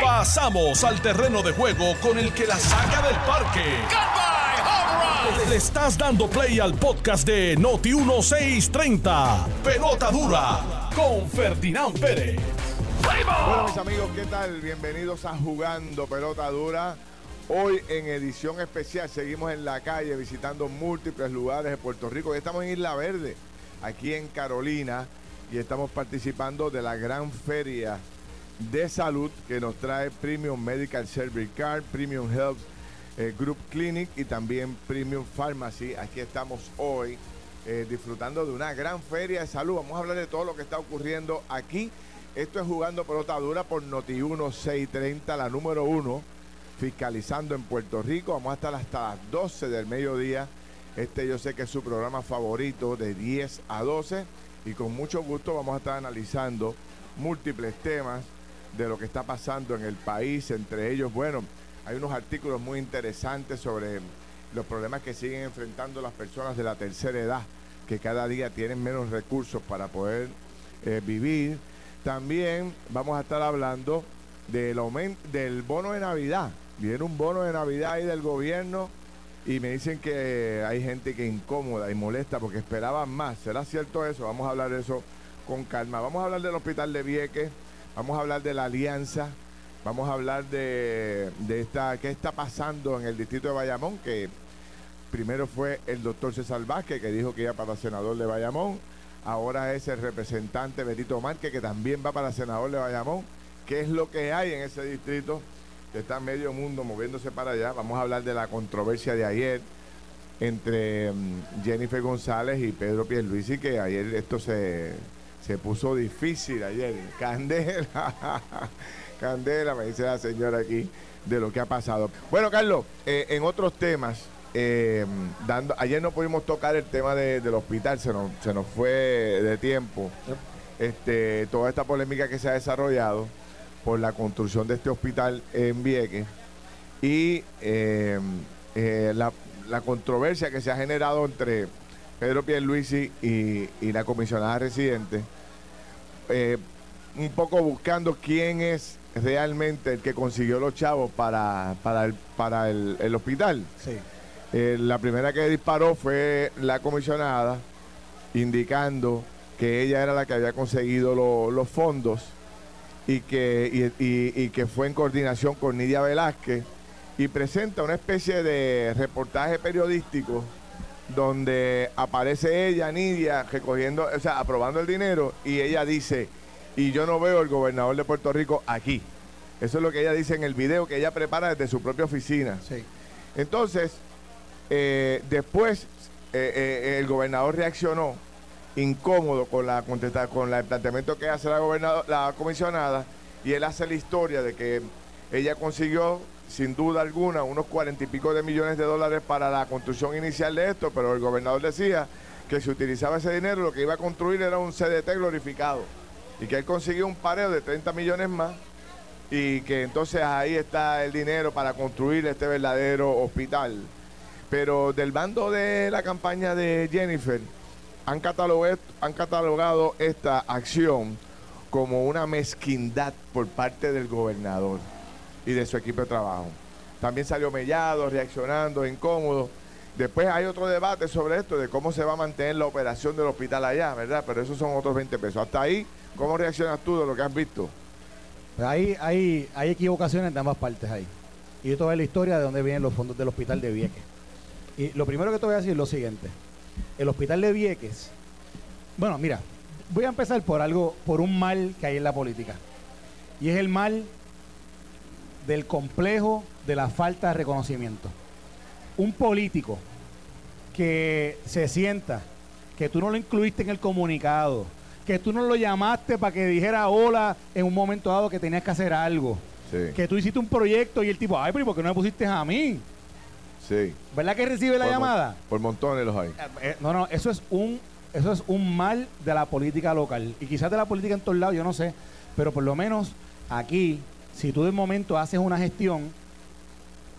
Pasamos al terreno de juego con el que la saca del parque. Le estás dando play al podcast de Noti 1630. Pelota dura con Ferdinand Pérez. Bueno, mis amigos, ¿qué tal? Bienvenidos a Jugando Pelota Dura. Hoy en edición especial seguimos en la calle visitando múltiples lugares de Puerto Rico. estamos en Isla Verde, aquí en Carolina, y estamos participando de la gran feria de salud que nos trae Premium Medical Service Card, Premium Health eh, Group Clinic y también Premium Pharmacy. Aquí estamos hoy eh, disfrutando de una gran feria de salud. Vamos a hablar de todo lo que está ocurriendo aquí. Esto es jugando pelota dura por Noti 1630, la número uno, fiscalizando en Puerto Rico. Vamos a estar hasta las 12 del mediodía. Este yo sé que es su programa favorito de 10 a 12 y con mucho gusto vamos a estar analizando múltiples temas de lo que está pasando en el país. Entre ellos, bueno, hay unos artículos muy interesantes sobre los problemas que siguen enfrentando las personas de la tercera edad, que cada día tienen menos recursos para poder eh, vivir. También vamos a estar hablando del aumento del bono de Navidad. Viene un bono de Navidad ahí del gobierno y me dicen que hay gente que incómoda y molesta porque esperaban más. ¿Será cierto eso? Vamos a hablar de eso con calma. Vamos a hablar del hospital de Vieques Vamos a hablar de la alianza. Vamos a hablar de, esta, qué está pasando en el distrito de Bayamón, que primero fue el doctor César Vázquez, que dijo que iba para senador de Bayamón. Ahora es el representante Benito Márquez, que también va para senador de Bayamón. ¿Qué es lo que hay en ese distrito? Está medio mundo moviéndose para allá. Vamos a hablar de la controversia de ayer entre mm, Jennifer González y Pedro Pierluisi, que ayer esto se se puso difícil ayer. Candela, candela, me dice la señora aquí, de lo que ha pasado. Bueno, Carlos, eh, en otros temas, eh, dando, ayer no pudimos tocar el tema del hospital, se nos, se nos fue de tiempo. Este, toda esta polémica que se ha desarrollado por la construcción de este hospital en Vieques y eh, la, la controversia que se ha generado entre Pedro Pierluisi y, y la comisionada residente, eh, un poco buscando quién es realmente el que consiguió los chavos para, para, el, para el, hospital. Sí. Eh, la primera que disparó fue la comisionada, indicando que ella era la que había conseguido los fondos y que, y, que fue en coordinación con Nidia Velázquez y presenta una especie de reportaje periodístico donde aparece ella, Nidia, recogiendo, o sea, aprobando el dinero y ella dice, y yo no veo el gobernador de Puerto Rico aquí. Eso es lo que ella dice en el video que ella prepara desde su propia oficina. Sí. Entonces, eh, después eh, eh, el gobernador reaccionó incómodo con la con el planteamiento que hace la la comisionada, y él hace la historia de que ella consiguió sin duda alguna unos cuarenta y pico de millones de dólares para la construcción inicial de esto, pero el gobernador decía que si utilizaba ese dinero lo que iba a construir era un CDT glorificado y que él consiguió un pareo de 30 millones más y que entonces ahí está el dinero para construir este verdadero hospital. Pero del bando de la campaña de Jennifer han catalogado, han catalogado esta acción como una mezquindad por parte del gobernador y de su equipo de trabajo. También salió Mellado reaccionando, incómodo. Después hay otro debate sobre esto, de cómo se va a mantener la operación del hospital allá, ¿verdad? Pero esos son otros 20 pesos. Hasta ahí, ¿cómo reaccionas tú de lo que has visto? Pues hay, hay, hay equivocaciones de ambas partes ahí. Y yo te voy a la historia de dónde vienen los fondos del hospital de Vieques. Y lo primero que te voy a decir es lo siguiente. El hospital de Vieques, bueno, mira, voy a empezar por algo, por un mal que hay en la política. Y es el mal del complejo de la falta de reconocimiento. Un político que se sienta, que tú no lo incluiste en el comunicado, que tú no lo llamaste para que dijera hola en un momento dado que tenías que hacer algo. Que tú hiciste un proyecto y el tipo, ay, pero ¿por qué no me pusiste a mí? Sí. ¿Verdad que recibe la llamada? por montones los hay. Eh, eh, no, no, eso es un eso es un mal de la política local y quizás de la política en todos lados, yo no sé, pero por lo menos aquí si tú de momento haces una gestión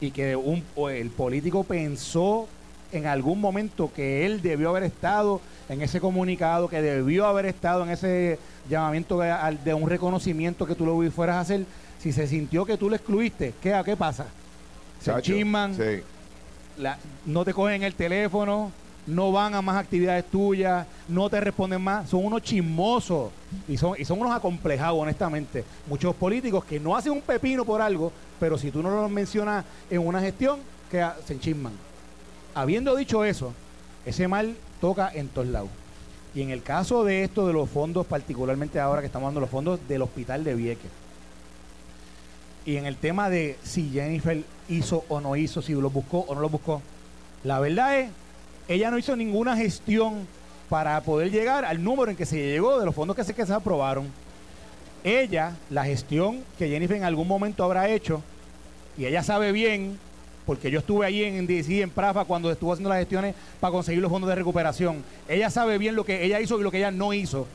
y que un, el político pensó en algún momento que él debió haber estado en ese comunicado, que debió haber estado en ese llamamiento de, un reconocimiento que tú lo fueras a hacer, si se sintió que tú lo excluiste, ¿qué, qué pasa? Se chisman, no te cogen el teléfono, no van a más actividades tuyas, no te responden más, son unos chismosos y son, y son unos acomplejados, honestamente. Muchos políticos que no hacen un pepino por algo, pero si tú no los mencionas en una gestión, que se chisman. Habiendo dicho eso, ese mal toca en todos lados. Y en el caso de esto de los fondos, particularmente ahora que estamos dando los fondos del hospital de Vieques, y en el tema de si Jennifer hizo o no hizo, si lo buscó o no lo buscó, la verdad es ella no hizo ninguna gestión para poder llegar al número en que se llegó de los fondos que se, que se aprobaron. Ella, la gestión que Jennifer en algún momento habrá hecho, y ella sabe bien, porque yo estuve ahí en DC, en Prafa, cuando estuvo haciendo las gestiones para conseguir los fondos de recuperación. Ella sabe bien lo que ella hizo y lo que ella no hizo.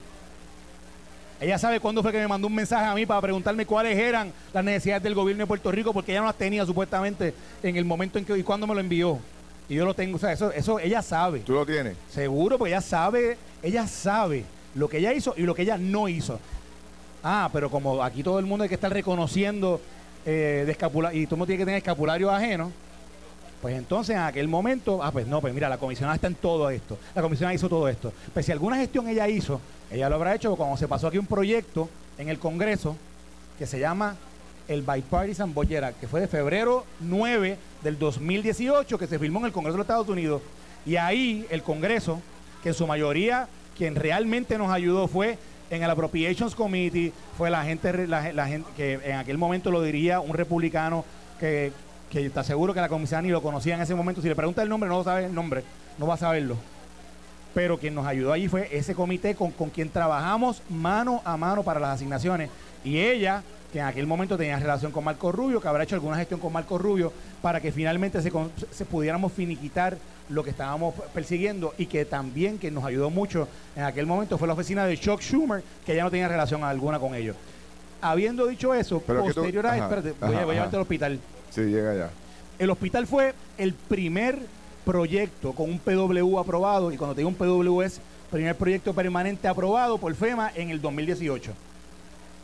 Ella sabe cuándo fue que me mandó un mensaje a mí para preguntarme cuáles eran las necesidades del gobierno de Puerto Rico, porque ella no las tenía supuestamente en el momento en que y cuándo me lo envió. Y yo lo tengo, o sea, eso, eso ella sabe. ¿Tú lo tienes? Seguro, porque ella sabe, ella sabe lo que ella hizo y lo que ella no hizo. Ah, pero como aquí todo el mundo hay que estar reconociendo eh, de y tú no tienes que tener escapulario ajeno, pues entonces en aquel momento, ah, pues no, pues mira, la comisionada está en todo esto. La comisionada hizo todo esto. Pues si alguna gestión ella hizo, ella lo habrá hecho cuando se pasó aquí un proyecto en el Congreso que se llama el Bipartisan Act, que fue de febrero 9 del 2018, que se firmó en el Congreso de los Estados Unidos. Y ahí el Congreso, que en su mayoría quien realmente nos ayudó fue en el Appropriations Committee, fue la gente, que en aquel momento lo diría un republicano que, está seguro que la comisión ni lo conocía en ese momento. Si le pregunta el nombre, no sabe el nombre, no va a saberlo. Pero quien nos ayudó allí fue ese comité con, con quien trabajamos mano a mano para las asignaciones. Y ella que en aquel momento tenía relación con Marco Rubio, que habrá hecho alguna gestión con Marco Rubio para que finalmente se, se, pudiéramos finiquitar lo que estábamos persiguiendo y que también que nos ayudó mucho en aquel momento fue la oficina de Chuck Schumer, que ya no tenía relación alguna con ellos. Habiendo dicho eso, posterior a... Espérate, voy, a, llevarte al hospital. Sí, llega ya. El hospital fue el primer proyecto con un PW aprobado, y cuando te digo un PW es primer proyecto permanente aprobado por FEMA en el 2018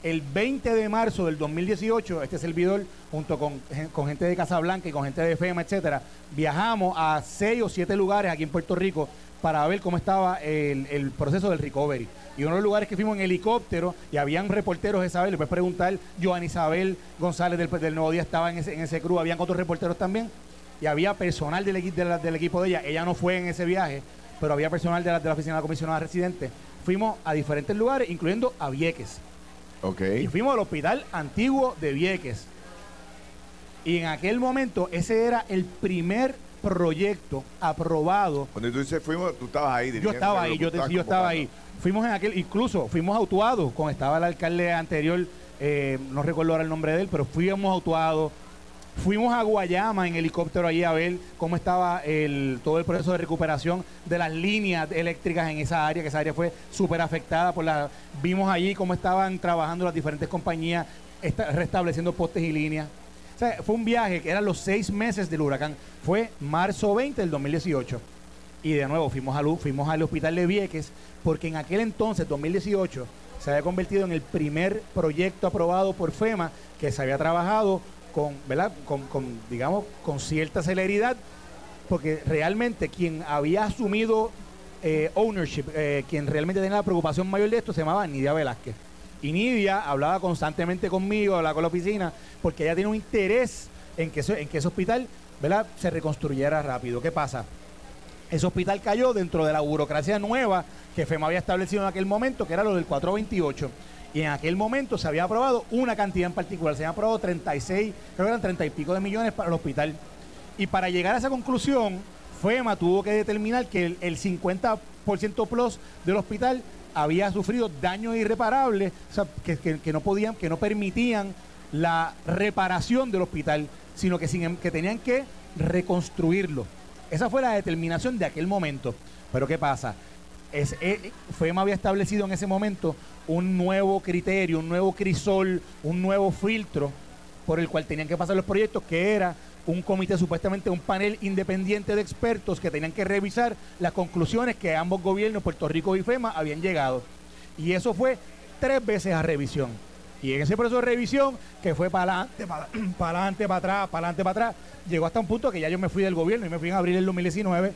el 20 de marzo del 2018, este servidor, junto con, con gente de Casablanca y con gente de FEMA, etcétera, viajamos a seis o siete lugares aquí en Puerto Rico para ver cómo estaba el, proceso del recovery. Y uno de los lugares que fuimos en helicóptero y habían reporteros esa vez, le puedes preguntar, Joan Isabel González del, del Nuevo Día estaba en ese, en ese crew, habían otros reporteros también, y había personal del, equipo de ella, ella no fue en ese viaje, pero había personal de la, de la oficina de la comisionada residente. Fuimos a diferentes lugares, incluyendo a Vieques. Y fuimos al hospital antiguo de Vieques. Y en aquel momento ese era el primer proyecto aprobado. Cuando tú dices fuimos, tú estabas ahí. Yo estaba ahí, yo, yo estaba ahí. Fuimos en aquel, incluso fuimos autuados, con estaba el alcalde anterior, eh, no recuerdo ahora el nombre de él, pero fuimos autuados Fuimos a Guayama en helicóptero allí a ver cómo estaba el, todo el proceso de recuperación de las líneas eléctricas en esa área, que esa área fue súper afectada por la... Vimos allí cómo estaban trabajando las diferentes compañías restableciendo postes y líneas. O sea, fue un viaje que eran los seis meses del huracán. Fue marzo 20 del 2018. Y de nuevo fuimos, a, fuimos al hospital de Vieques porque en aquel entonces, 2018, se había convertido en el primer proyecto aprobado por FEMA que se había trabajado con, ¿verdad? Con, digamos, con cierta celeridad, porque realmente quien había asumido eh, ownership, eh, quien realmente tenía la preocupación mayor de esto, se llamaba Nidia Velázquez. Y Nidia hablaba constantemente conmigo, hablaba con la oficina, porque ella tiene un interés en que, en que ese hospital ¿verdad? se reconstruyera rápido. ¿Qué pasa? Ese hospital cayó dentro de la burocracia nueva que FEMA había establecido en aquel momento, que era lo del 428 y en aquel momento se había aprobado una cantidad en particular, se había aprobado 36, creo que eran 30 y pico de millones para el hospital. Y para llegar a esa conclusión, FEMA tuvo que determinar que el, 50% plus del hospital había sufrido daños irreparables, o sea, que, no podían, que no permitían la reparación del hospital, sino sin, que tenían que reconstruirlo. Esa fue la determinación de aquel momento. Pero ¿qué pasa? Eh, FEMA había establecido en ese momento un nuevo criterio, un nuevo crisol, un nuevo filtro por el cual tenían que pasar los proyectos, que era un comité, supuestamente un panel independiente de expertos que tenían que revisar las conclusiones que ambos gobiernos, Puerto Rico y FEMA, habían llegado. Y eso fue tres veces a revisión. Y en ese proceso de revisión, que fue para adelante, para, adelante, para atrás, para adelante, para atrás, llegó hasta un punto que ya yo me fui del gobierno y me fui en abril del 2019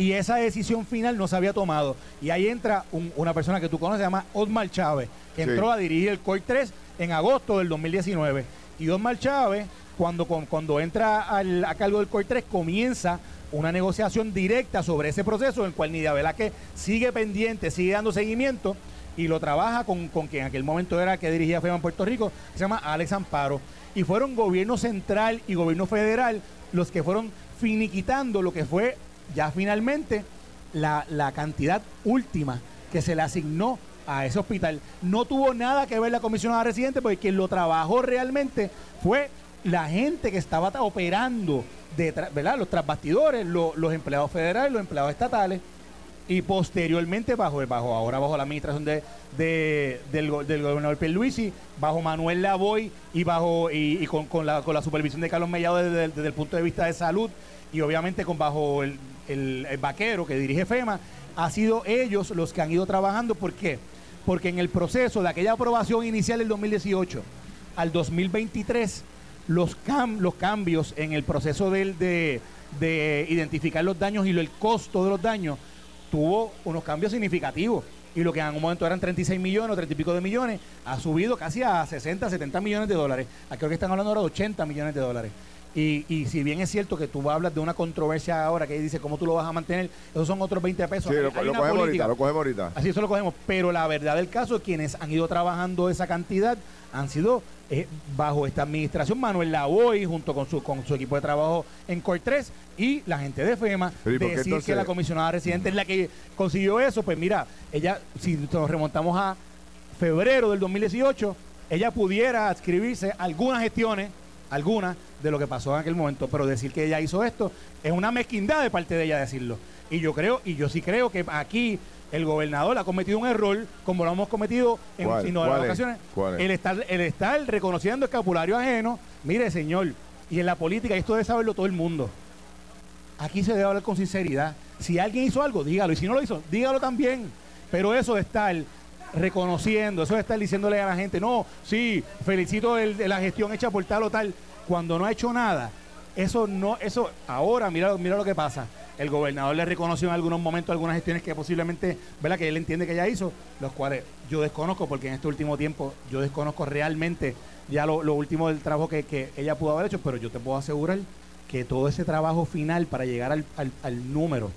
y esa decisión final no se había tomado. Y ahí entra una persona que tú conoces, se llama Osmar Chávez, que entró a dirigir el COI 3 en agosto del 2019. Y Osmar Chávez, cuando, cuando entra al, a cargo del COI 3, comienza una negociación directa sobre ese proceso, en el cual Nidia Velázquez sigue pendiente, sigue dando seguimiento y lo trabaja con, con quien en aquel momento era que dirigía FEMA en Puerto Rico, se llama Alex Amparo. Y fueron gobierno central y gobierno federal los que fueron finiquitando lo que fue ya finalmente la, la cantidad última que se le asignó a ese hospital. No tuvo nada que ver la comisionada residente porque quien lo trabajó realmente fue la gente que estaba operando, de, ¿verdad? los trasbastidores, los empleados federales, los empleados estatales y posteriormente bajo, bajo ahora bajo la administración de, del, del, gobernador Pierluisi, bajo Manuel Lavoy y bajo y, con, con, la, con la supervisión de Carlos Mellado desde, desde, el punto de vista de salud y obviamente con bajo el, el, vaquero que dirige FEMA, ha sido ellos los que han ido trabajando. ¿Por qué? Porque en el proceso de aquella aprobación inicial del 2018 al 2023, los, los cambios en el proceso de, de identificar los daños y el costo de los daños tuvo unos cambios significativos. Y lo que en un momento eran 36 millones o 30 y pico de millones, ha subido casi a 60, 70 millones de dólares. Aquí creo que están hablando ahora de 80 millones de dólares. Y, y, si bien es cierto que tú hablas de una controversia ahora que dice cómo tú lo vas a mantener, esos son otros 20 pesos. Sí, lo, cogemos ahorita, lo cogemos ahorita. Así eso lo cogemos. Pero la verdad del caso es quienes han ido trabajando esa cantidad han sido eh, bajo esta administración Manuel Lavoy junto con su con su equipo de trabajo en COR 3 y la gente de FEMA decir que la comisionada residente es la que consiguió eso, pues mira, ella si nos remontamos a febrero del 2018, ella pudiera adscribirse algunas gestiones alguna de lo que pasó en aquel momento, pero decir que ella hizo esto es una mezquindad de parte de ella decirlo. Y yo creo, y yo sí creo que aquí el gobernador ha cometido un error, como lo hemos cometido en ocasiones, el estar, el estar reconociendo escapulario ajeno, mire señor, y en la política, esto debe saberlo todo el mundo. Aquí se debe hablar con sinceridad. Si alguien hizo algo, dígalo. Y si no lo hizo, dígalo también. Pero eso de estar reconociendo, eso de estar diciéndole a la gente, no, sí, felicito de la gestión hecha por tal o tal, cuando no ha hecho nada, eso no, eso, ahora mira, mira lo que pasa. El gobernador le reconoció en algunos momentos algunas gestiones que posiblemente, ¿verdad? Que él entiende que ya hizo, los cuales yo desconozco, porque en este último tiempo yo desconozco realmente ya lo, último del trabajo que, ella pudo haber hecho, pero yo te puedo asegurar que todo ese trabajo final para llegar al, al, número,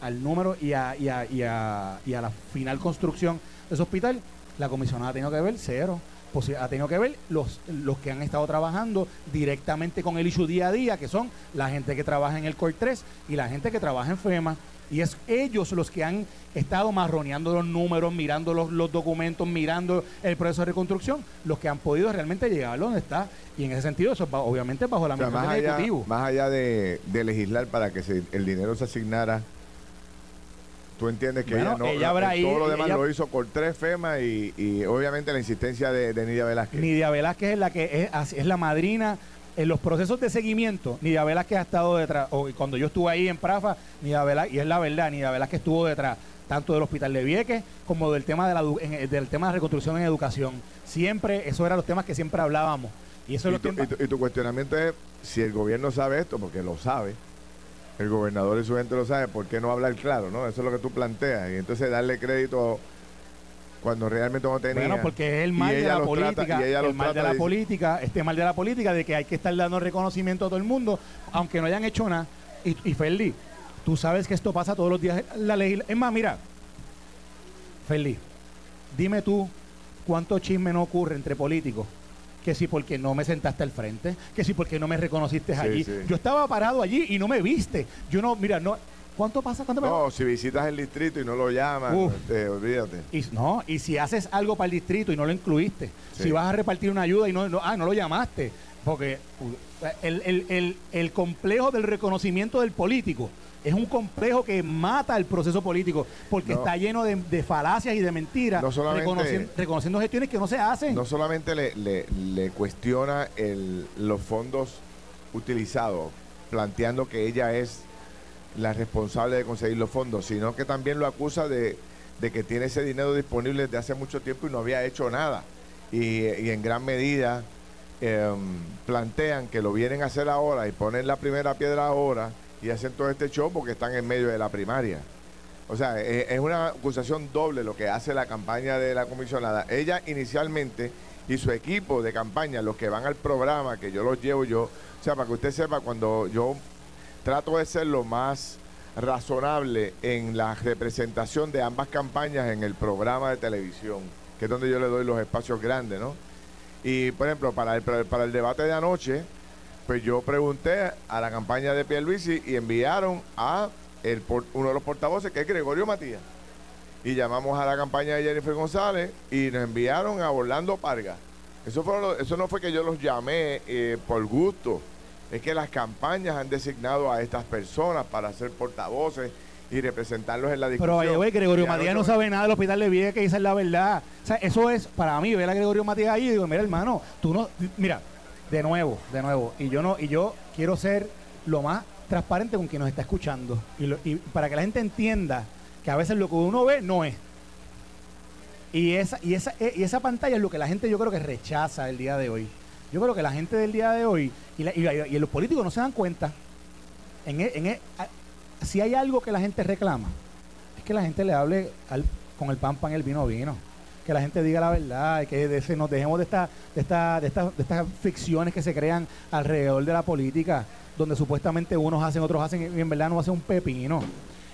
al número y a, y, a, y, a, y a la final construcción ese hospital, la comisionada ha tenido que ver cero. Pues, ha tenido que ver los, los que han estado trabajando directamente con el issue día a día, que son la gente que trabaja en el COR 3 y la gente que trabaja en FEMA. Y es ellos los que han estado marroneando los números, mirando los, los, documentos, mirando el proceso de reconstrucción, los que han podido realmente llegar a donde está. Y en ese sentido, eso obviamente bajo la o más allá, Más allá de, legislar para que el dinero se asignara Tú entiendes que ella no, todo lo demás lo hizo por tres FEMA y, obviamente la insistencia de, Nidia Velázquez. Nidia Velázquez es la que es, la madrina en los procesos de seguimiento. Nidia Velázquez ha estado detrás, o cuando yo estuve ahí en Prafa, Nidia Velázquez, y es la verdad, Nidia Velázquez estuvo detrás tanto del Hospital de Vieques como del tema de la del tema de reconstrucción en educación. Siempre, esos eran los temas que siempre hablábamos. Y eso es lo que y tu cuestionamiento es si el gobierno sabe esto, porque lo sabe el gobernador y su gente lo sabe, ¿por qué no hablar claro? no Eso es lo que tú planteas. Y entonces darle crédito cuando realmente no tenía. Bueno, porque es el mal de la política. el mal de la política, este mal de la política de que hay que estar dando reconocimiento a todo el mundo, aunque no hayan hecho nada. Y, y Ferdi, tú sabes que esto pasa todos los días. La ley, es más, mira, Ferdi, dime tú cuánto chisme no ocurre entre políticos que si porque no me sentaste al frente, que si porque no me reconociste allí. Yo estaba parado allí y no me viste. Yo no, mira, no. ¿Cuánto pasa? ¿Cuánto no, si visitas el distrito y no lo llamas, te, olvídate. Y, no, y si haces algo para el distrito y no lo incluiste, si vas a repartir una ayuda y no, no, ah, no lo llamaste, porque el, el, el, el complejo del reconocimiento del político es un complejo que mata el proceso político porque está lleno de, falacias y de mentiras, reconociendo, gestiones que no se hacen. No solamente le, le, cuestiona el, los fondos utilizado planteando que ella es la responsable de conseguir los fondos, sino que también lo acusa de, que tiene ese dinero disponible desde hace mucho tiempo y no había hecho nada. Y, en gran medida em, plantean que lo vienen a hacer ahora y ponen la primera piedra ahora y hacen todo este show porque están en medio de la primaria. O sea, es, es una acusación doble lo que hace la campaña de la comisionada. Ella inicialmente y su equipo de campaña, los que van al programa, que yo los llevo yo, o sea, para que usted sepa, cuando yo trato de ser lo más razonable en la representación de ambas campañas en el programa de televisión, que es donde yo le doy los espacios grandes, ¿no? Y, por ejemplo, para el, para el debate de anoche, pues yo pregunté a la campaña de Pierluisi y enviaron a el, uno de los portavoces, que es Gregorio Matías. Y llamamos a la campaña de Jennifer González y nos enviaron a Orlando Parga. Eso, fue, eso no fue que yo los llamé eh, por gusto es que las campañas han designado a estas personas para ser portavoces y representarlos en la discusión. Pero oye, Gregorio Matías no sabe nada del hospital de Vieques, que esa es la verdad. O sea, eso es, para mí, ver a Gregorio Matías ahí y digo, mira, hermano, tú no, mira, de nuevo, de nuevo, y yo no, y yo quiero ser lo más transparente con quien nos está escuchando. Y, y para que la gente entienda que a veces lo que uno ve no es. Y esa, y esa, y esa pantalla es lo que la gente yo creo que rechaza el día de hoy. Yo creo que la gente del día de hoy y, los políticos no se dan cuenta. En, e, en e, si hay algo que la gente reclama, es que la gente le hable con el pan pan el vino vino. Que la gente diga la verdad, y que nos dejemos de, esta, de, esta, de, de estas ficciones que se crean alrededor de la política, donde supuestamente unos hacen, otros hacen, y en verdad no hacen un pepino.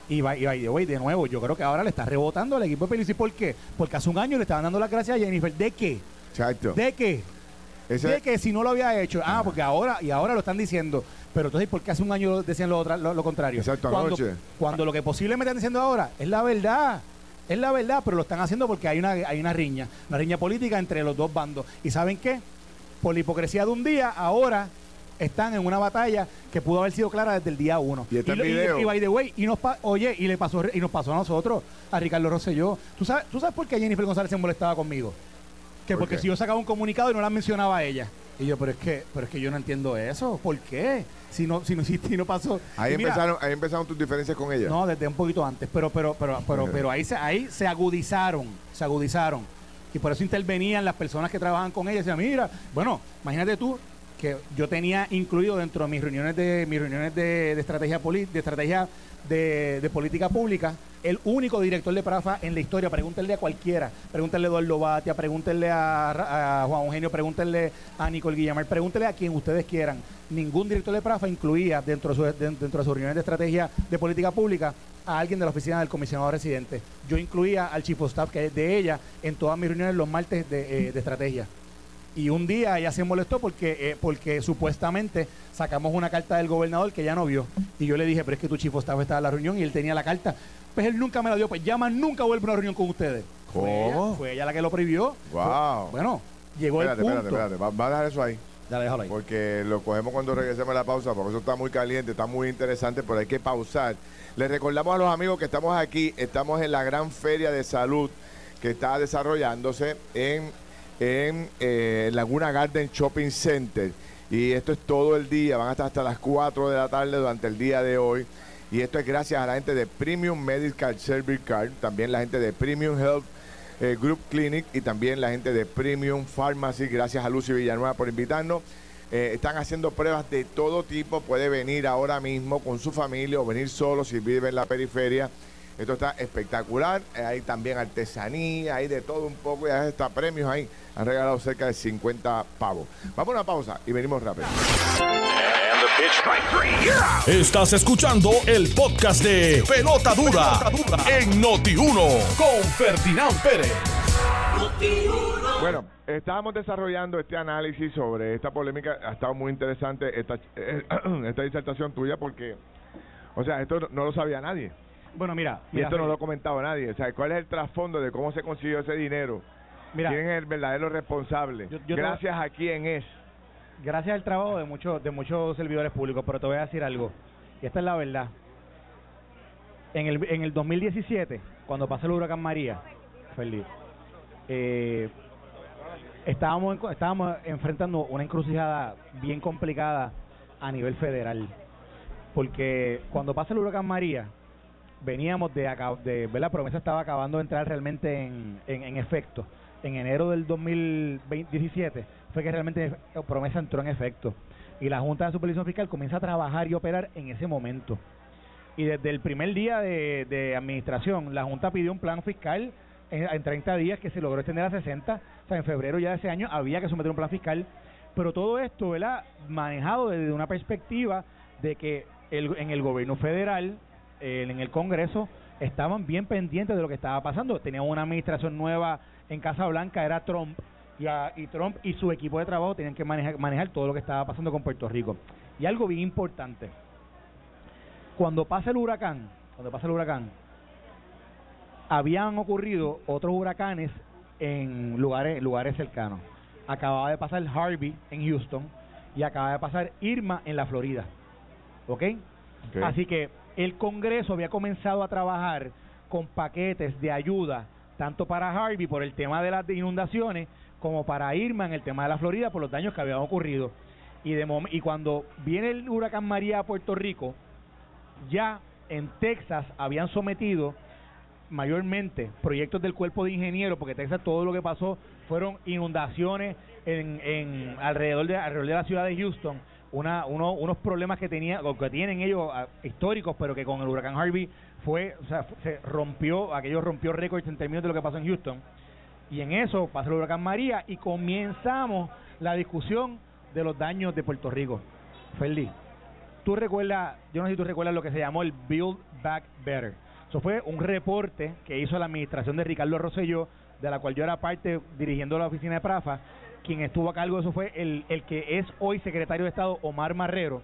Y va, y va, y de nuevo, yo creo que ahora le está rebotando al equipo de Pelici. ¿Por qué? Porque hace un año le estaban dando la gracias a Jennifer. ¿De qué? ¿De qué? Ese... que si no lo había hecho, ah, porque ahora, y ahora lo están diciendo. Pero entonces, ¿por qué hace un año decían lo, lo, contrario? Exacto, cuando, cuando lo que posiblemente están diciendo ahora es la verdad. Es la verdad, pero lo están haciendo porque hay una, hay una riña, una riña política entre los dos bandos. ¿Y saben qué? Por la hipocresía de un día, ahora están en una batalla que pudo haber sido clara desde el día uno. Y, este y, by the way, y nos oye, y le pasó y nos pasó a nosotros, a Ricardo Rosselló. ¿Tú sabes, ¿Tú sabes por qué Jennifer González se molestaba conmigo? Que porque si yo sacaba un comunicado y no la mencionaba a ella. Y yo, pero es que, pero es que yo no entiendo eso. ¿Por qué? Si no, si no, si, no pasó. Ahí empezaron, ahí empezaron tus diferencias con ella. No, desde un poquito antes. Pero, pero, pero, pero, pero ahí se, ahí se agudizaron. Se agudizaron. Y por eso intervenían las personas que trabajan con ella decían, mira, bueno, imagínate tú que yo tenía incluido dentro de mis reuniones de mis reuniones de, de estrategia de estrategia de, política pública, el único director de Prafa en la historia, pregúntenle a cualquiera, pregúntenle a Eduardo Batia, pregúntenle a, Juan Eugenio, pregúntenle a Nicole Guillamar, pregúntenle a quien ustedes quieran. Ningún director de Prafa incluía dentro de, su, de sus reuniones de estrategia de política pública a alguien de la oficina del comisionado residente. Yo incluía al chief of staff, que es de ella, en todas mis reuniones los martes de, eh, estrategia. Y un día ella se molestó porque, eh, porque supuestamente sacamos una carta del gobernador que ella no vio. Y yo le dije, pero es que tu chico estaba, estaba en la reunión y él tenía la carta. Pues él nunca me la dio, pues llama, nunca vuelve a una reunión con ustedes. ¿Cómo? Fue ella, la que lo prohibió. Wow. bueno, llegó el punto. Espérate, espérate, va, a dejar eso ahí. Dale, déjalo ahí. Porque lo cogemos cuando regresemos a la pausa, porque eso está muy caliente, está muy interesante, pero hay que pausar. Les recordamos a los amigos que estamos aquí, estamos en la gran feria de salud que está desarrollándose en en eh, Laguna Garden Shopping Center. Y esto es todo el día, van hasta hasta las 4 de la tarde durante el día de hoy. Y esto es gracias a la gente de Premium Medical Service Card, también la gente de Premium Health eh, Group Clinic y también la gente de Premium Pharmacy. Gracias a Lucy Villanueva por invitarnos. Eh, están haciendo pruebas de todo tipo. Puede venir ahora mismo con su familia o venir solo si vive en la periferia. Esto está espectacular. hay también artesanía, hay de todo un poco. Y hasta premios ahí han regalado cerca de 50 pavos. Vamos a una pausa y venimos rápido. Estás escuchando el podcast de Pelota Dura, en Noti1 con Ferdinand Pérez. Bueno, estábamos desarrollando este análisis sobre esta polémica. Ha estado muy interesante esta, esta disertación tuya porque, o sea, esto no, lo sabía nadie. Bueno, mira. Y esto no lo ha comentado nadie. O sea, ¿cuál es el trasfondo de cómo se consiguió ese dinero? ¿Quién es el verdadero responsable? gracias a quién es. Gracias al trabajo de muchos de muchos servidores públicos, pero te voy a decir algo. Y esta es la verdad. En el, en el 2017, cuando pasó el huracán María, feliz, eh, estábamos, estábamos enfrentando una encrucijada bien complicada a nivel federal. Porque cuando pasa el huracán María, veníamos de, de ver la promesa estaba acabando de entrar realmente en, en, efecto. En enero del 2017 fue que realmente promesa entró en efecto. Y la Junta de Supervisión Fiscal comienza a trabajar y operar en ese momento. Y desde el primer día de, de administración, la Junta pidió un plan fiscal en, 30 días que se logró extender a 60. O sea, en febrero ya de ese año había que someter un plan fiscal. Pero todo esto, ¿verdad? Manejado desde una perspectiva de que el, en el gobierno federal, en el Congreso, estaban bien pendientes de lo que estaba pasando. Tenían una administración nueva en Casa Blanca, era Trump, y, y Trump y su equipo de trabajo tenían que manejar, manejar todo lo que estaba pasando con Puerto Rico. Y algo bien importante, cuando pasa el huracán, cuando pasa el huracán, habían ocurrido otros huracanes en lugares, lugares cercanos. Acababa de pasar Harvey en Houston y acaba de pasar Irma en la Florida. ¿Ok? Así que el Congreso había comenzado a trabajar con paquetes de ayuda, tanto para Harvey por el tema de las inundaciones, como para Irma en el tema de la Florida por los daños que habían ocurrido. Y, de y cuando viene el huracán María a Puerto Rico, ya en Texas habían sometido mayormente proyectos del cuerpo de ingenieros, porque Texas todo lo que pasó fueron inundaciones en, en alrededor de alrededor de la ciudad de Houston, una, uno, unos problemas que tenía que tienen ellos ah, históricos, pero que con el huracán Harvey fue, se rompió, aquello rompió récords en términos de lo que pasó en Houston. Y en eso pasa el huracán María y comenzamos la discusión de los daños de Puerto Rico. Feliz. Tú recuerdas, yo no sé si tú recuerdas lo que se llamó el Build Back Better eso fue un reporte que hizo la administración de Ricardo Rosselló, de la cual yo era parte dirigiendo la oficina de Prafa. Quien estuvo a cargo de eso fue el, el que es hoy secretario de Estado, Omar Marrero.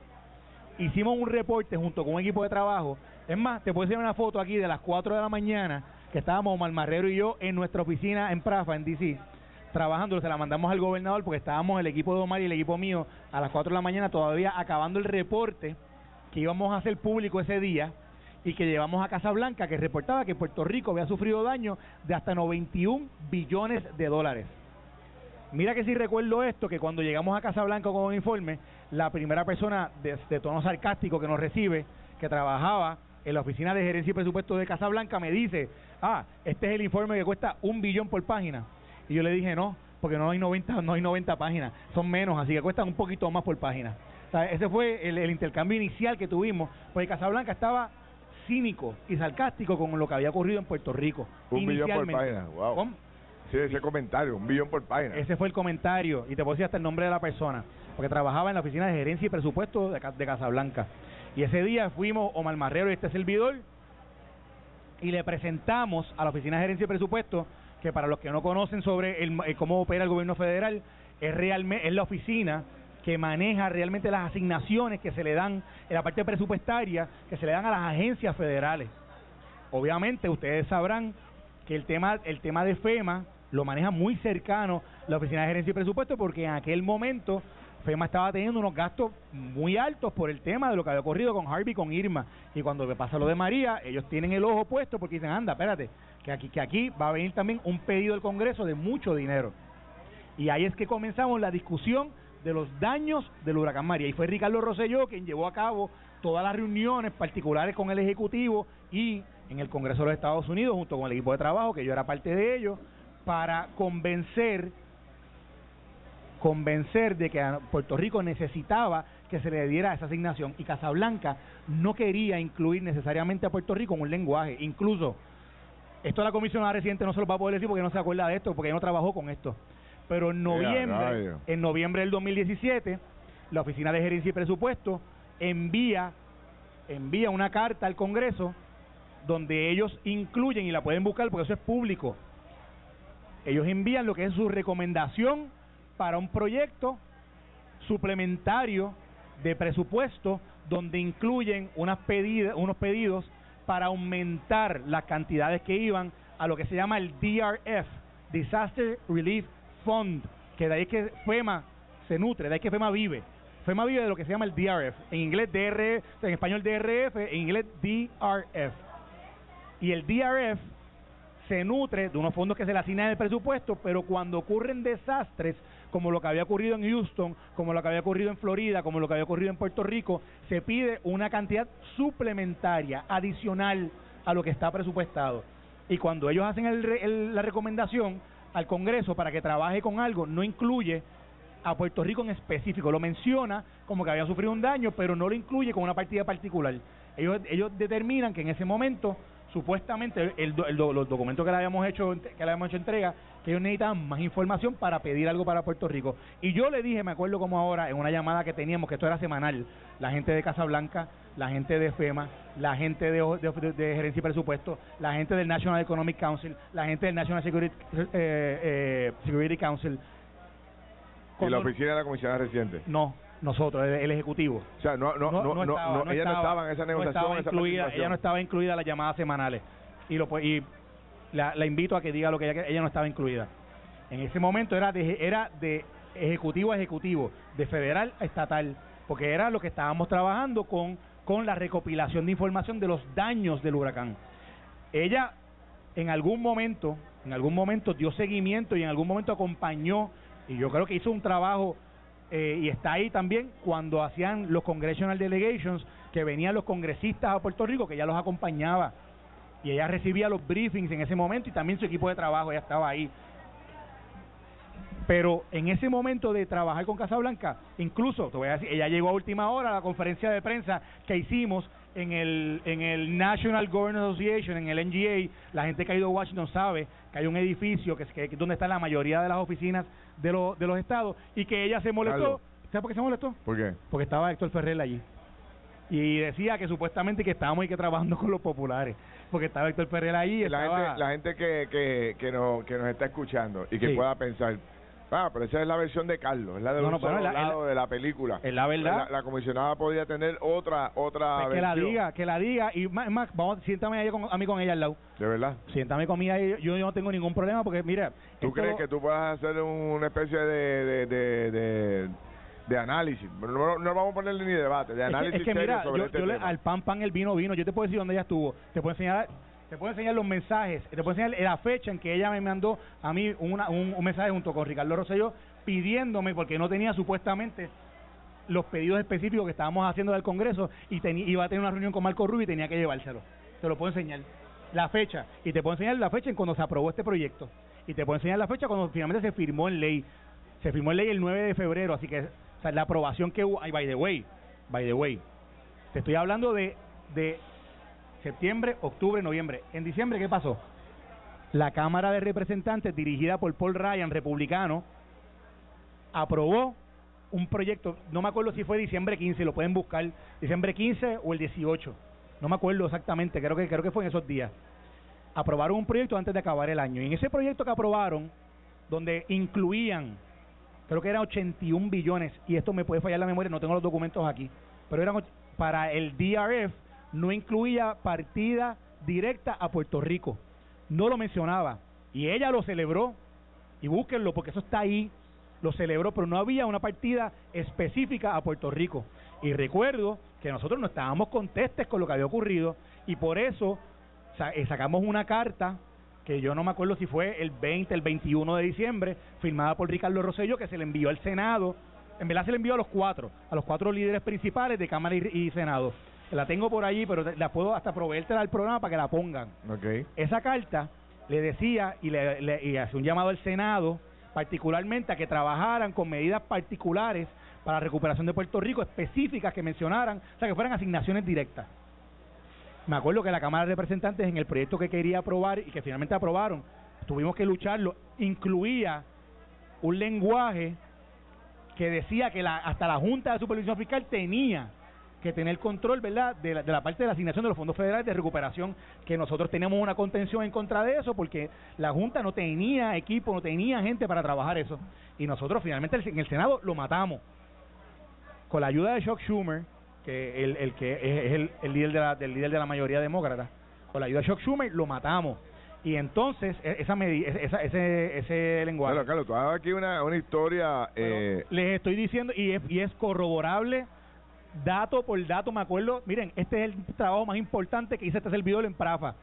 Hicimos un reporte junto con un equipo de trabajo. Es más, te puedo enseñar una foto aquí de las 4 de la mañana que estábamos Omar Marrero y yo en nuestra oficina en Prafa, en DC, trabajando. Se la mandamos al gobernador porque estábamos el equipo de Omar y el equipo mío a las 4 de la mañana todavía acabando el reporte que íbamos a hacer público ese día y que llevamos a Casa Blanca que reportaba que Puerto Rico había sufrido daño de hasta 91 billones de dólares. Mira que si recuerdo esto, que cuando llegamos a Casa Blanca con un informe, la primera persona de, tono sarcástico que nos recibe, que trabajaba en la oficina de gerencia y presupuesto de Casa Blanca, me dice, ah, este es el informe que cuesta un billón por página. Y yo le dije, no, porque no hay 90, no hay 90 páginas, son menos, así que cuestan un poquito más por página. ese fue el, el intercambio inicial que tuvimos, porque Casablanca estaba cínico y sarcástico con lo que había ocurrido en Puerto Rico. Un billón por página, wow. Sí, ese comentario, un billón por página. Ese fue el comentario, y te puedo decir hasta el nombre de la persona, porque trabajaba en la oficina de gerencia y presupuesto de, de Casablanca. Y ese día fuimos Omar Marrero y este servidor, y le presentamos a la oficina de gerencia y presupuesto, que para los que no conocen sobre el, cómo opera el gobierno federal, es, realmente, es la oficina que maneja realmente las asignaciones que se le dan en la parte presupuestaria, que se le dan a las agencias federales. Obviamente ustedes sabrán que el tema, el tema de FEMA lo maneja muy cercano la Oficina de Gerencia y Presupuesto porque en aquel momento FEMA estaba teniendo unos gastos muy altos por el tema de lo que había ocurrido con Harvey con Irma. Y cuando pasa lo de María, ellos tienen el ojo puesto porque dicen, anda, espérate, que aquí, que aquí va a venir también un pedido del Congreso de mucho dinero. Y ahí es que comenzamos la discusión de los daños del huracán María. Y fue Ricardo Rosselló quien llevó a cabo todas las reuniones particulares con el Ejecutivo y en el Congreso de los Estados Unidos, junto con el equipo de trabajo, que yo era parte de ellos, para convencer convencer de que Puerto Rico necesitaba que se le diera esa asignación. Y Casablanca no quería incluir necesariamente a Puerto Rico en un lenguaje, incluso esto la comisionada residente no se lo va a poder decir porque no se acuerda de esto, porque no trabajó con esto. Pero en noviembre, en noviembre del 2017, la Oficina de Gerencia y Presupuesto envía, envía una carta al Congreso donde ellos incluyen, y la pueden buscar porque eso es público, ellos envían lo que es su recomendación para un proyecto suplementario de presupuesto donde incluyen unas pedidas, unos pedidos para aumentar las cantidades que iban a lo que se llama el DRF, Disaster Relief Fund, que de ahí que FEMA se nutre, de ahí que FEMA vive. FEMA vive de lo que se llama el DRF, en inglés DRF, en español DRF, en inglés DRF. Y el DRF se nutre de unos fondos que se le asignan en el presupuesto, pero cuando ocurren desastres como lo que había ocurrido en Houston, como lo que había ocurrido en Florida, como lo que había ocurrido en Puerto Rico, se pide una cantidad suplementaria, adicional a lo que está presupuestado. Y cuando ellos hacen la recomendación al Congreso para que trabaje con algo, no incluye a Puerto Rico en específico, lo menciona como que había sufrido un daño, pero no lo incluye con una partida particular. Ellos, ellos determinan que en ese momento supuestamente el, los documentos que le habíamos hecho que le habíamos hecho entrega que ellos necesitaban más información para pedir algo para Puerto Rico. Y yo le dije me acuerdo como ahora en una llamada que teníamos que esto era semanal la gente de Casa Blanca la gente de FEMA la gente de, de, gerencia y presupuesto la gente del National Economic Council la gente del National Security, eh, eh, Security Council. Y la oficina de la comisionada reciente no nosotros, el, Ejecutivo. O sea, no, no, no, no, ella no estaba en esa negociación. incluida, ella no estaba incluida en las llamadas semanales. Y, lo, y la, la invito a que diga lo que ella, ella no estaba incluida. En ese momento era de, era de ejecutivo a ejecutivo, de federal a estatal, porque era lo que estábamos trabajando con, con la recopilación de información de los daños del huracán. Ella en algún momento, en algún momento dio seguimiento y en algún momento acompañó, y yo creo que hizo un trabajo eh, y está ahí también cuando hacían los congressional delegations, que venían los congresistas a Puerto Rico, que ella los acompañaba. Y ella recibía los briefings en ese momento y también su equipo de trabajo, ella estaba ahí. Pero en ese momento de trabajar con Casablanca, incluso, te voy a decir, ella llegó a última hora a la conferencia de prensa que hicimos en el, en el National Government Association, en el NGA, la gente que ha ido a Washington sabe que hay un edificio que es donde están la mayoría de las oficinas de, de los estados y que ella se molestó. ¿Sabes por qué se molestó? ¿Por qué? Porque estaba Héctor Ferrer allí. Y decía que supuestamente que estábamos y que trabajando con los populares. Porque estaba Héctor Ferrer allí. La gente, la gente que, que, que, nos, que nos está escuchando y que pueda pensar, Ah, pero esa es la versión de Carlos, es la de no, lado de la película. Es la verdad. La, comisionada podría tener otra otra pues Que la diga, que la diga. Y más, vamos, siéntame ahí con, a mí con ella al lado. ¿De verdad? Siéntame conmigo ahí. Yo, yo no tengo ningún problema porque, mira... ¿Tú crees que tú puedas hacer una especie de, de, de, análisis? No, no, vamos a ponerle ni debate, de análisis Es que, mira, yo, este le, al pan pan el vino vino. Yo te puedo decir dónde ella estuvo. Te puedo enseñar te puedo enseñar los mensajes, te puedo enseñar la fecha en que ella me mandó a mí una, un, mensaje junto con Ricardo Rosselló pidiéndome, porque no tenía supuestamente los pedidos específicos que estábamos haciendo del Congreso y iba a tener una reunión con Marco Rubio y tenía que llevárselo. Te lo puedo enseñar. La fecha. Y te puedo enseñar la fecha en cuando se aprobó este proyecto. Y te puedo enseñar la fecha cuando finalmente se firmó en ley. Se firmó en ley el 9 de febrero, así que la aprobación que hubo, by the way, by the way, te estoy hablando de, de septiembre, octubre, noviembre. En diciembre, ¿qué pasó? La Cámara de Representantes, dirigida por Paul Ryan, republicano, aprobó un proyecto, no me acuerdo si fue diciembre 15, lo pueden buscar, diciembre 15 o el 18, no me acuerdo exactamente, creo que creo que fue en esos días. Aprobaron un proyecto antes de acabar el año y en ese proyecto que aprobaron, donde incluían, creo que eran 81 billones, y esto me puede fallar la memoria, no tengo los documentos aquí, pero eran para el DRF no incluía partida directa a Puerto Rico, no lo mencionaba y ella lo celebró y búsquenlo porque eso está ahí lo celebró, pero no había una partida específica a Puerto Rico. Y recuerdo que nosotros no estábamos contestes con lo que había ocurrido y por eso eh, sacamos una carta que yo no me acuerdo si fue el 20, el 21 de diciembre, firmada por Ricardo Rosello, que se le envió al Senado. En verdad se le envió a los cuatro, a los cuatro líderes principales de Cámara y, Senado. La tengo por allí, pero la puedo hasta proveértela al programa para que la pongan. Okay. Esa carta le decía y le, le y hace un llamado al Senado particularmente a que trabajaran con medidas particulares para la recuperación de Puerto Rico, específicas que mencionaran, o sea, que fueran asignaciones directas. Me acuerdo que la Cámara de Representantes en el proyecto que quería aprobar y que finalmente aprobaron, tuvimos que lucharlo, incluía un lenguaje que decía que la, hasta la Junta de Supervisión Fiscal tenía que tener control, ¿verdad?, de la, de la parte de la asignación de los fondos federales de recuperación, que nosotros teníamos una contención en contra de eso, porque la Junta no tenía equipo, no tenía gente para trabajar eso. Y nosotros finalmente en el Senado lo matamos. Con la ayuda de Chuck Schumer, que el, el que es, el, el, líder de la, del líder de la mayoría demócrata, con la ayuda de Chuck Schumer lo matamos. Y entonces, e, esa, esa ese, ese lenguaje. Bueno, Carlos, tú has aquí una, una historia. Eh... les estoy diciendo, y es, y es corroborable dato por dato, me acuerdo, miren, este es el trabajo más importante que hice este servidor en Prafa.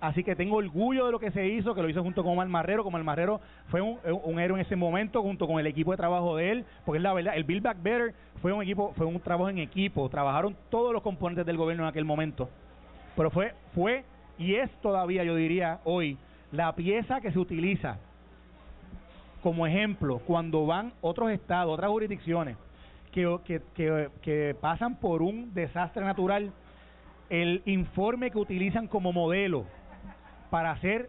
Así que tengo orgullo de lo que se hizo, que lo hizo junto con Omar Marrero. Como el Marrero fue un, un, héroe en ese momento, junto con el equipo de trabajo de él, porque es la verdad, el Build Back Better fue un equipo, fue un trabajo en equipo. Trabajaron todos los componentes del gobierno en aquel momento. Pero fue, fue y es todavía, yo diría, hoy, la pieza que se utiliza como ejemplo cuando van otros estados, otras jurisdicciones que, que, que pasan por un desastre natural, el informe que utilizan como modelo para hacer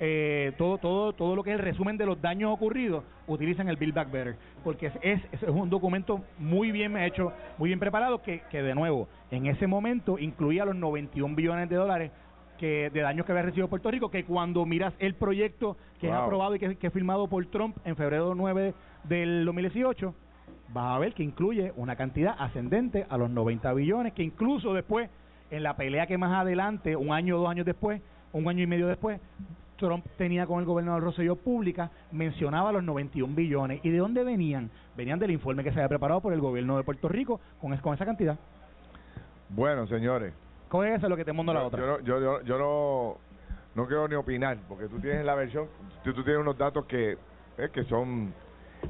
eh, todo todo todo lo que es el resumen de los daños ocurridos utilizan el Build Back Better porque es, es, un documento muy bien hecho muy bien preparado que, que de nuevo en ese momento incluía los 91 billones de dólares que de daños que había recibido Puerto Rico que cuando miras el proyecto que es aprobado y que, que es firmado por Trump en febrero 9 del 2018 vas a ver que incluye una cantidad ascendente a los 90 billones que incluso después en la pelea que más adelante un año o dos años después un año y medio después, Trump tenía con el gobernador Rosselló pública, mencionaba los 91 billones. ¿Y de dónde venían? Venían del informe que se había preparado por el gobierno de Puerto Rico con, con esa cantidad. Bueno, señores. ¿Cómo es eso lo que te mando la otra? Yo, yo, yo, yo no, no quiero ni opinar, porque tú tienes la versión, tú, tú tienes unos datos que, eh, que son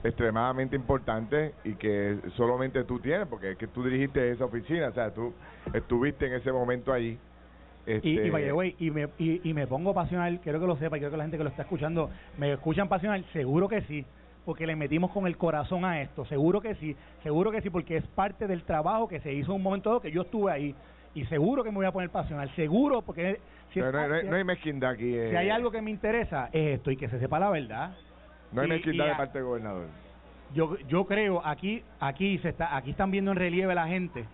extremadamente importantes y que solamente tú tienes, porque es que tú dirigiste esa oficina, o sea, tú estuviste en ese momento ahí y, y, este y, me, y, me pongo pasional, quiero que lo sepa, quiero que la gente que lo está escuchando me escuchan pasional, seguro que sí, porque le metimos con el corazón a esto, seguro que sí, seguro que sí, porque es parte del trabajo que se hizo en un momento dado que yo estuve ahí, y seguro que me voy a poner pasional, seguro, porque... Si no, hay mezquindad aquí. Si hay eh. algo que me interesa, es esto, y que se sepa la verdad. No hay mezquindad de parte del gobernador. Yo, yo creo, aquí, aquí, se está, aquí están viendo en relieve la gente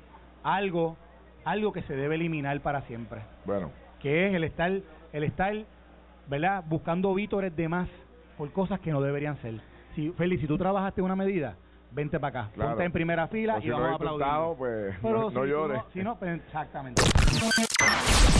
algo algo que se debe eliminar para siempre. Bueno. Que es el estar, el estar, ¿verdad? Buscando vítores de más por cosas que no deberían ser. Si, Félix, si tú trabajaste una medida, vente para acá. Ponte en primera fila y vamos a aplaudir. Pues, Pero no, llores. si no, pues, exactamente.